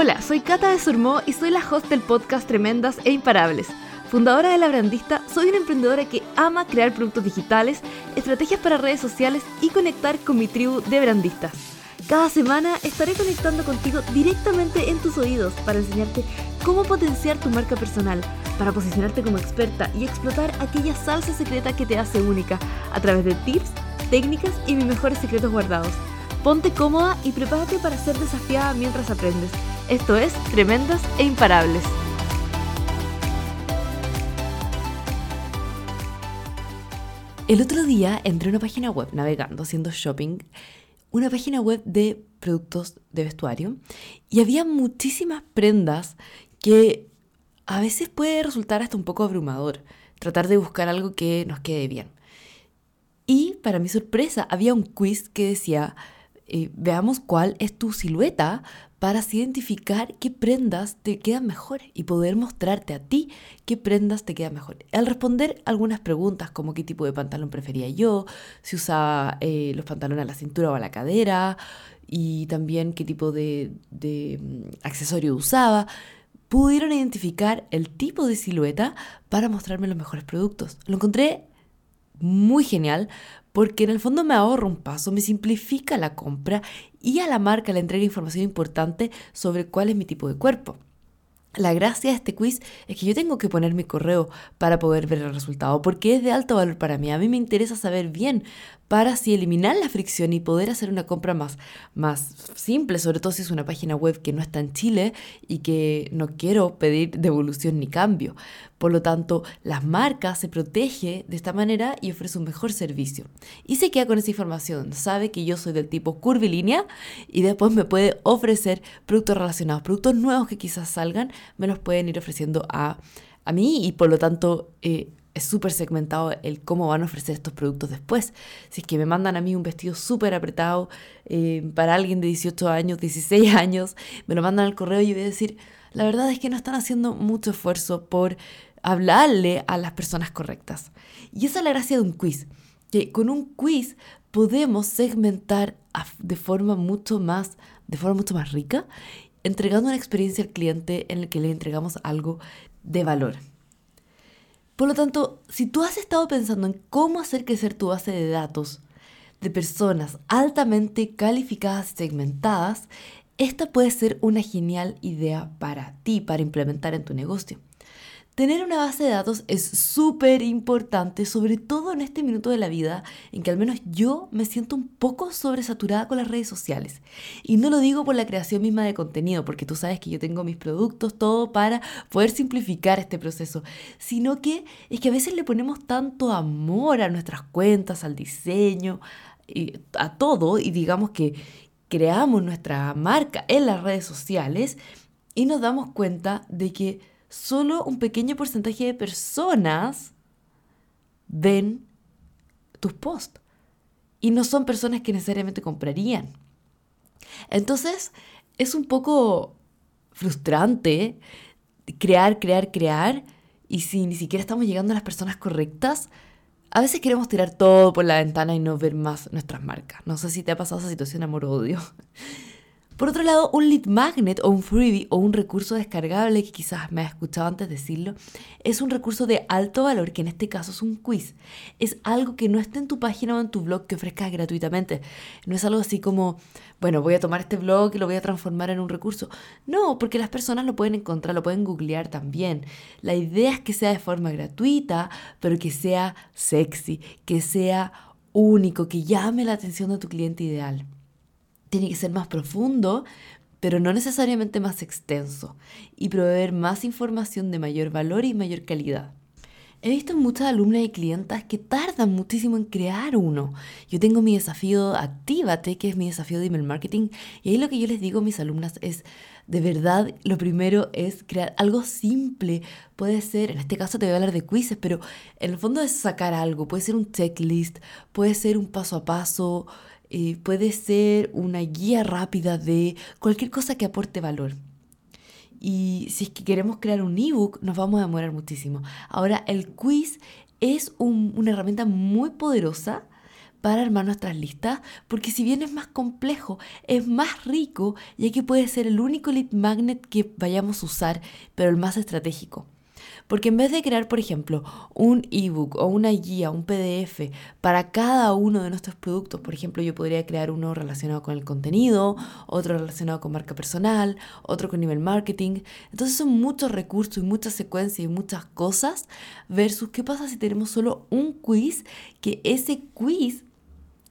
Hola, soy Cata de Surmó y soy la host del podcast Tremendas e Imparables. Fundadora de La Brandista, soy una emprendedora que ama crear productos digitales, estrategias para redes sociales y conectar con mi tribu de brandistas. Cada semana estaré conectando contigo directamente en tus oídos para enseñarte cómo potenciar tu marca personal, para posicionarte como experta y explotar aquella salsa secreta que te hace única a través de tips, técnicas y mis mejores secretos guardados. Ponte cómoda y prepárate para ser desafiada mientras aprendes. Esto es Tremendas e Imparables. El otro día entré a una página web navegando, haciendo shopping, una página web de productos de vestuario y había muchísimas prendas que a veces puede resultar hasta un poco abrumador tratar de buscar algo que nos quede bien. Y para mi sorpresa había un quiz que decía eh, veamos cuál es tu silueta para identificar qué prendas te quedan mejor y poder mostrarte a ti qué prendas te quedan mejor. Al responder algunas preguntas como qué tipo de pantalón prefería yo, si usaba eh, los pantalones a la cintura o a la cadera y también qué tipo de, de mm, accesorio usaba, pudieron identificar el tipo de silueta para mostrarme los mejores productos. Lo encontré muy genial porque en el fondo me ahorro un paso, me simplifica la compra y a la marca le entrega información importante sobre cuál es mi tipo de cuerpo. La gracia de este quiz es que yo tengo que poner mi correo para poder ver el resultado, porque es de alto valor para mí. A mí me interesa saber bien para así eliminar la fricción y poder hacer una compra más, más simple, sobre todo si es una página web que no está en Chile y que no quiero pedir devolución ni cambio. Por lo tanto, las marcas se protege de esta manera y ofrece un mejor servicio. Y se queda con esa información, sabe que yo soy del tipo curvilínea y después me puede ofrecer productos relacionados, productos nuevos que quizás salgan, me los pueden ir ofreciendo a, a mí y por lo tanto... Eh, es súper segmentado el cómo van a ofrecer estos productos después. Si es que me mandan a mí un vestido súper apretado eh, para alguien de 18 años, 16 años, me lo mandan al correo y voy a decir, la verdad es que no están haciendo mucho esfuerzo por hablarle a las personas correctas. Y esa es la gracia de un quiz, que con un quiz podemos segmentar de forma mucho más, de forma mucho más rica, entregando una experiencia al cliente en la que le entregamos algo de valor. Por lo tanto, si tú has estado pensando en cómo hacer crecer tu base de datos de personas altamente calificadas y segmentadas, esta puede ser una genial idea para ti, para implementar en tu negocio. Tener una base de datos es súper importante, sobre todo en este minuto de la vida en que al menos yo me siento un poco sobresaturada con las redes sociales. Y no lo digo por la creación misma de contenido, porque tú sabes que yo tengo mis productos, todo para poder simplificar este proceso, sino que es que a veces le ponemos tanto amor a nuestras cuentas, al diseño, a todo, y digamos que creamos nuestra marca en las redes sociales y nos damos cuenta de que solo un pequeño porcentaje de personas ven tus posts. Y no son personas que necesariamente comprarían. Entonces, es un poco frustrante crear, crear, crear. Y si ni siquiera estamos llegando a las personas correctas, a veces queremos tirar todo por la ventana y no ver más nuestras marcas. No sé si te ha pasado esa situación amor-odio. Por otro lado, un lead magnet o un freebie o un recurso descargable que quizás me has escuchado antes decirlo, es un recurso de alto valor que en este caso es un quiz. Es algo que no está en tu página o en tu blog que ofrezcas gratuitamente. No es algo así como, bueno, voy a tomar este blog y lo voy a transformar en un recurso. No, porque las personas lo pueden encontrar, lo pueden googlear también. La idea es que sea de forma gratuita, pero que sea sexy, que sea único, que llame la atención de tu cliente ideal tiene que ser más profundo, pero no necesariamente más extenso, y proveer más información de mayor valor y mayor calidad. He visto muchas alumnas y clientas que tardan muchísimo en crear uno. Yo tengo mi desafío Actívate, que es mi desafío de email marketing, y ahí lo que yo les digo a mis alumnas es, de verdad, lo primero es crear algo simple. Puede ser, en este caso te voy a hablar de quizzes, pero en el fondo es sacar algo. Puede ser un checklist, puede ser un paso a paso, eh, puede ser una guía rápida de cualquier cosa que aporte valor. Y si es que queremos crear un ebook, nos vamos a demorar muchísimo. Ahora, el quiz es una herramienta muy poderosa para armar nuestras listas, porque si bien es más complejo, es más rico, ya que puede ser el único lead magnet que vayamos a usar, pero el más estratégico. Porque en vez de crear, por ejemplo, un ebook o una guía, un PDF para cada uno de nuestros productos, por ejemplo, yo podría crear uno relacionado con el contenido, otro relacionado con marca personal, otro con nivel marketing. Entonces son muchos recursos y muchas secuencias y muchas cosas versus qué pasa si tenemos solo un quiz, que ese quiz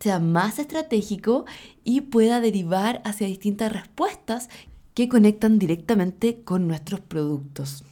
sea más estratégico y pueda derivar hacia distintas respuestas que conectan directamente con nuestros productos.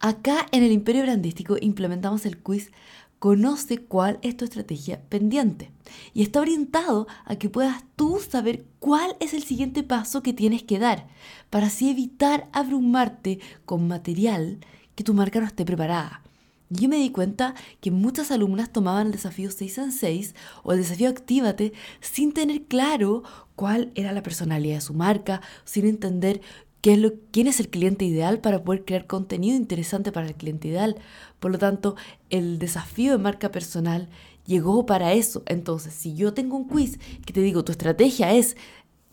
Acá en el Imperio Brandístico implementamos el quiz Conoce cuál es tu estrategia pendiente. Y está orientado a que puedas tú saber cuál es el siguiente paso que tienes que dar, para así evitar abrumarte con material que tu marca no esté preparada. Yo me di cuenta que muchas alumnas tomaban el desafío 6 en 6 o el desafío Actívate sin tener claro cuál era la personalidad de su marca, sin entender qué es lo, quién es el cliente ideal para poder crear contenido interesante para el cliente ideal. Por lo tanto, el desafío de marca personal llegó para eso. Entonces, si yo tengo un quiz que te digo, tu estrategia es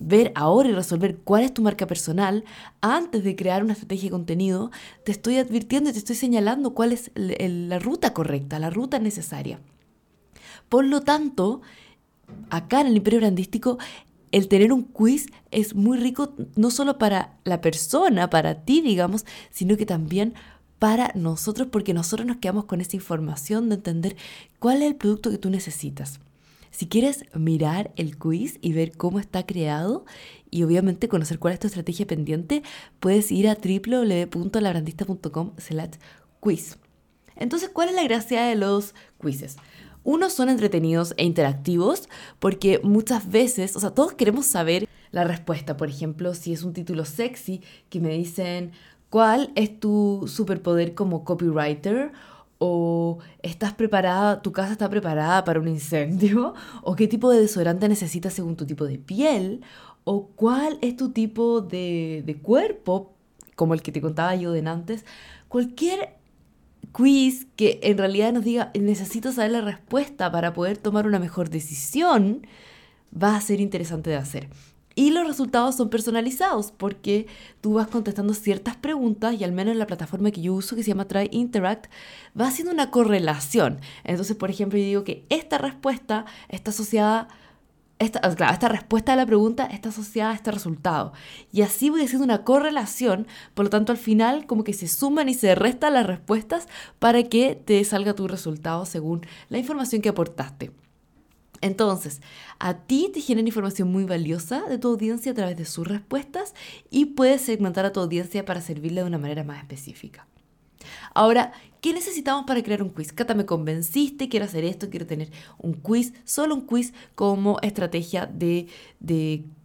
ver ahora y resolver cuál es tu marca personal antes de crear una estrategia de contenido, te estoy advirtiendo y te estoy señalando cuál es la ruta correcta, la ruta necesaria. Por lo tanto, acá en el imperio brandístico, el tener un quiz es muy rico no solo para la persona, para ti, digamos, sino que también para nosotros, porque nosotros nos quedamos con esa información de entender cuál es el producto que tú necesitas. Si quieres mirar el quiz y ver cómo está creado y obviamente conocer cuál es tu estrategia pendiente, puedes ir a www.labrandista.com quiz. Entonces, ¿cuál es la gracia de los quizzes? Unos son entretenidos e interactivos porque muchas veces, o sea, todos queremos saber la respuesta. Por ejemplo, si es un título sexy que me dicen, ¿cuál es tu superpoder como copywriter? O estás preparada, tu casa está preparada para un incendio, o qué tipo de desodorante necesitas según tu tipo de piel, o cuál es tu tipo de, de cuerpo, como el que te contaba yo de antes. Cualquier quiz que en realidad nos diga necesito saber la respuesta para poder tomar una mejor decisión, va a ser interesante de hacer. Y los resultados son personalizados porque tú vas contestando ciertas preguntas y al menos en la plataforma que yo uso que se llama Try Interact va haciendo una correlación. Entonces, por ejemplo, yo digo que esta respuesta está asociada esta, claro, esta respuesta a la pregunta está asociada a este resultado. Y así voy haciendo una correlación, por lo tanto al final como que se suman y se restan las respuestas para que te salga tu resultado según la información que aportaste. Entonces, a ti te genera información muy valiosa de tu audiencia a través de sus respuestas y puedes segmentar a tu audiencia para servirle de una manera más específica. Ahora, ¿qué necesitamos para crear un quiz? Cata, me convenciste, quiero hacer esto, quiero tener un quiz, solo un quiz como estrategia de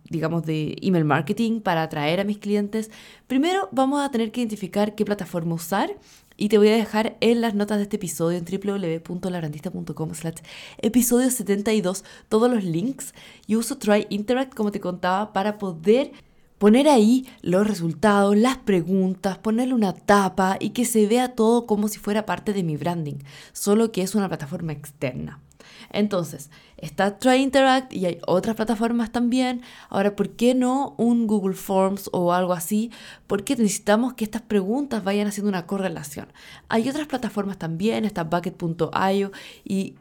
digamos, de email marketing para atraer a mis clientes. Primero vamos a tener que identificar qué plataforma usar y te voy a dejar en las notas de este episodio en www.labrandista.com slash episodio 72 todos los links. Yo uso Try Interact, como te contaba, para poder poner ahí los resultados, las preguntas, ponerle una tapa y que se vea todo como si fuera parte de mi branding, solo que es una plataforma externa. Entonces, está Try Interact y hay otras plataformas también. Ahora, ¿por qué no un Google Forms o algo así? Porque necesitamos que estas preguntas vayan haciendo una correlación. Hay otras plataformas también, está Bucket.io y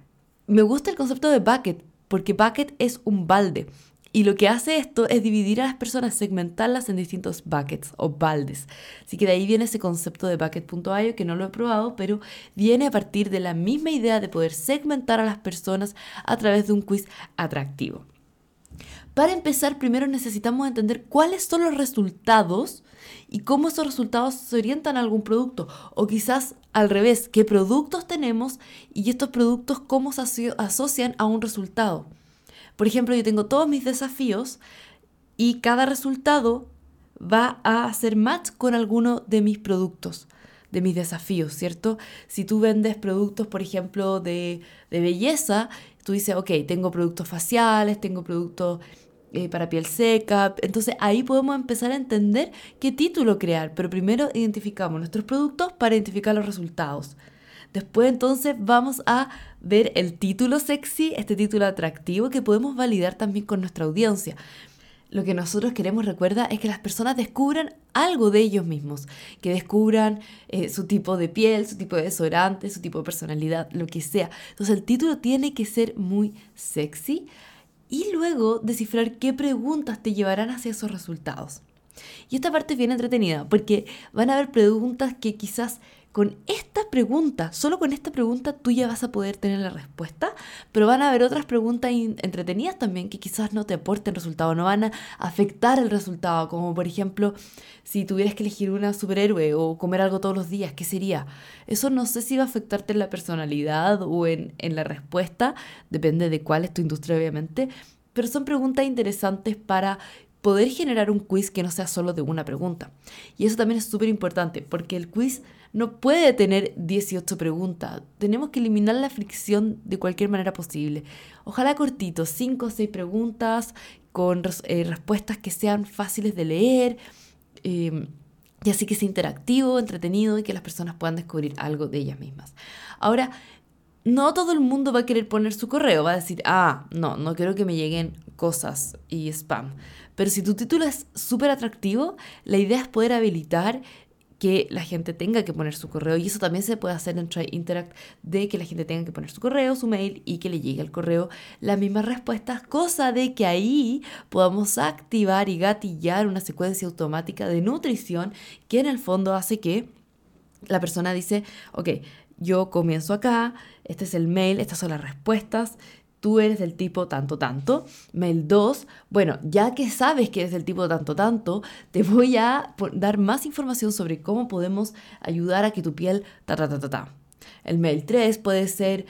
me gusta el concepto de Bucket porque Bucket es un balde. Y lo que hace esto es dividir a las personas, segmentarlas en distintos buckets o baldes. Así que de ahí viene ese concepto de bucket.io que no lo he probado, pero viene a partir de la misma idea de poder segmentar a las personas a través de un quiz atractivo. Para empezar, primero necesitamos entender cuáles son los resultados y cómo esos resultados se orientan a algún producto. O quizás al revés, qué productos tenemos y estos productos cómo se asocian a un resultado. Por ejemplo, yo tengo todos mis desafíos y cada resultado va a hacer match con alguno de mis productos, de mis desafíos, ¿cierto? Si tú vendes productos, por ejemplo, de, belleza, tú dices, ok, tengo productos faciales, tengo productos eh, para piel seca, entonces ahí podemos empezar a entender qué título crear, pero primero identificamos nuestros productos para identificar los resultados. Después entonces vamos a ver el título sexy, este título atractivo que podemos validar también con nuestra audiencia. Lo que nosotros queremos, recuerda, es que las personas descubran algo de ellos mismos, que descubran eh, su tipo de piel, su tipo de desodorante, su tipo de personalidad, lo que sea. Entonces el título tiene que ser muy sexy y luego descifrar qué preguntas te llevarán hacia esos resultados. Y esta parte es bien entretenida porque van a haber preguntas que quizás con esta pregunta, solo con esta pregunta tú ya vas a poder tener la respuesta, pero van a haber otras preguntas entretenidas también que quizás no te aporten resultado, no van a afectar el resultado, como por ejemplo, si tuvieras que elegir una superhéroe o comer algo todos los días, ¿qué sería? Eso no sé si va a afectarte en la personalidad o en, en la respuesta, depende de cuál es tu industria obviamente, pero son preguntas interesantes para poder generar un quiz que no sea solo de una pregunta. Y eso también es súper importante, porque el quiz no puede tener 18 preguntas. Tenemos que eliminar la fricción de cualquier manera posible. Ojalá cortito, 5 o 6 preguntas con eh, respuestas que sean fáciles de leer. Em, y así que sea interactivo, entretenido y que las personas puedan descubrir algo de ellas mismas. Ahora, no todo el mundo va a querer poner su correo, va a decir, ah, no, no quiero que me lleguen cosas y spam. Pero si tu título es súper atractivo, la idea es poder habilitar que la gente tenga que poner su correo y eso también se puede hacer en Try Interact de que la gente tenga que poner su correo, su mail y que le llegue al correo las mismas respuestas, cosa de que ahí podamos activar y gatillar una secuencia automática de nutrición que en el fondo hace que la persona dice, ok, yo comienzo acá, este es el mail, estas son las respuestas, tú eres del tipo tanto tanto. Mail 2, bueno, ya que sabes que eres del tipo tanto tanto, te voy a dar más información sobre cómo podemos ayudar a que tu piel ta ta ta ta ta. El mail 3 puede ser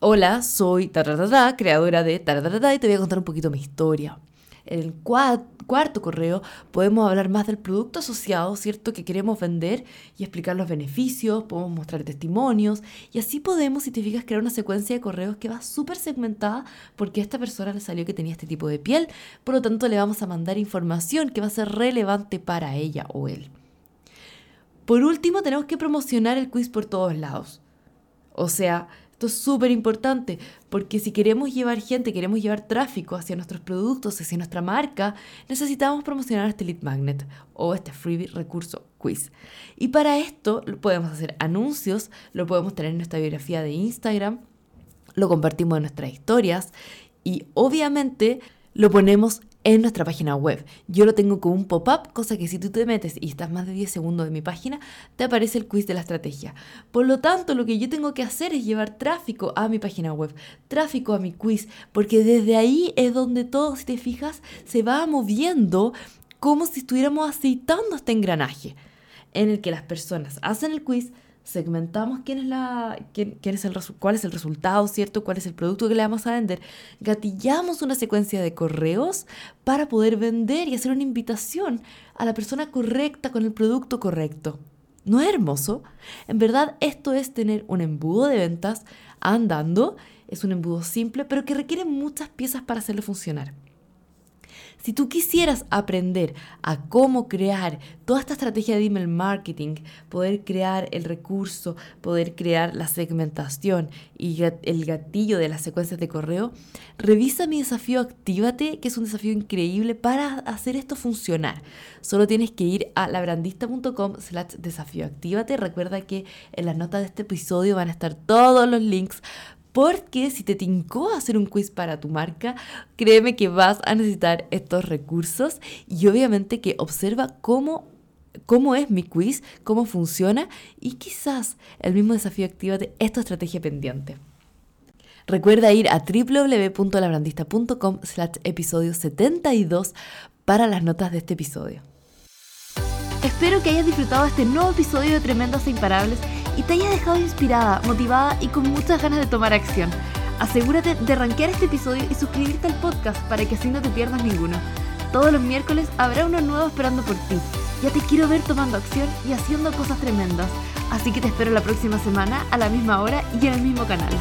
Hola, soy ta ta ta ta, creadora de ta ta ta y te voy a contar un poquito mi historia. El cuarto correo podemos hablar más del producto asociado, ¿cierto? Que queremos vender y explicar los beneficios, podemos mostrar testimonios y así podemos, si te fijas, crear una secuencia de correos que va súper segmentada porque a esta persona le salió que tenía este tipo de piel, por lo tanto le vamos a mandar información que va a ser relevante para ella o él. Por último, tenemos que promocionar el quiz por todos lados. O sea, esto es súper importante porque si queremos llevar gente, queremos llevar tráfico hacia nuestros productos, hacia nuestra marca, necesitamos promocionar este lead magnet o este freebie recurso quiz. Y para esto podemos hacer anuncios, lo podemos tener en nuestra biografía de Instagram, lo compartimos en nuestras historias y obviamente lo ponemos en nuestra página web. Yo lo tengo como un pop-up, cosa que si tú te metes y estás más de 10 segundos en mi página, te aparece el quiz de la estrategia. Por lo tanto, lo que yo tengo que hacer es llevar tráfico a mi página web, tráfico a mi quiz, porque desde ahí es donde todo, si te fijas, se va moviendo como si estuviéramos aceitando este engranaje en el que las personas hacen el quiz, segmentamos quién es la, quién, es el, cuál es el resultado, ¿cierto? ¿Cuál es el producto que le vamos a vender? Gatillamos una secuencia de correos para poder vender y hacer una invitación a la persona correcta con el producto correcto. ¿No es hermoso? En verdad, esto es tener un embudo de ventas andando. Es un embudo simple, pero que requiere muchas piezas para hacerlo funcionar. Si tú quisieras aprender a cómo crear toda esta estrategia de email marketing, poder crear el recurso, poder crear la segmentación y el gatillo de las secuencias de correo, revisa mi desafío Actívate, que es un desafío increíble para hacer esto funcionar. Solo tienes que ir a labrandista.com slash desafío. Recuerda que en las notas de este episodio van a estar todos los links porque si te tincó hacer un quiz para tu marca, créeme que vas a necesitar estos recursos y obviamente que observa cómo cómo es mi quiz, cómo funciona y quizás el mismo desafío activate esta estrategia pendiente. Recuerda ir a www.labrandista.com slash episodio 72 para las notas de este episodio. Espero que hayas disfrutado este nuevo episodio de Tremendos e Imparables y te haya dejado inspirada, motivada y con muchas ganas de tomar acción. Asegúrate de rankear este episodio y suscribirte al podcast para que así no te pierdas ninguno. Todos los miércoles habrá uno nuevo esperando por ti. Ya te quiero ver tomando acción y haciendo cosas tremendas. Así que te espero la próxima semana a la misma hora y en el mismo canal.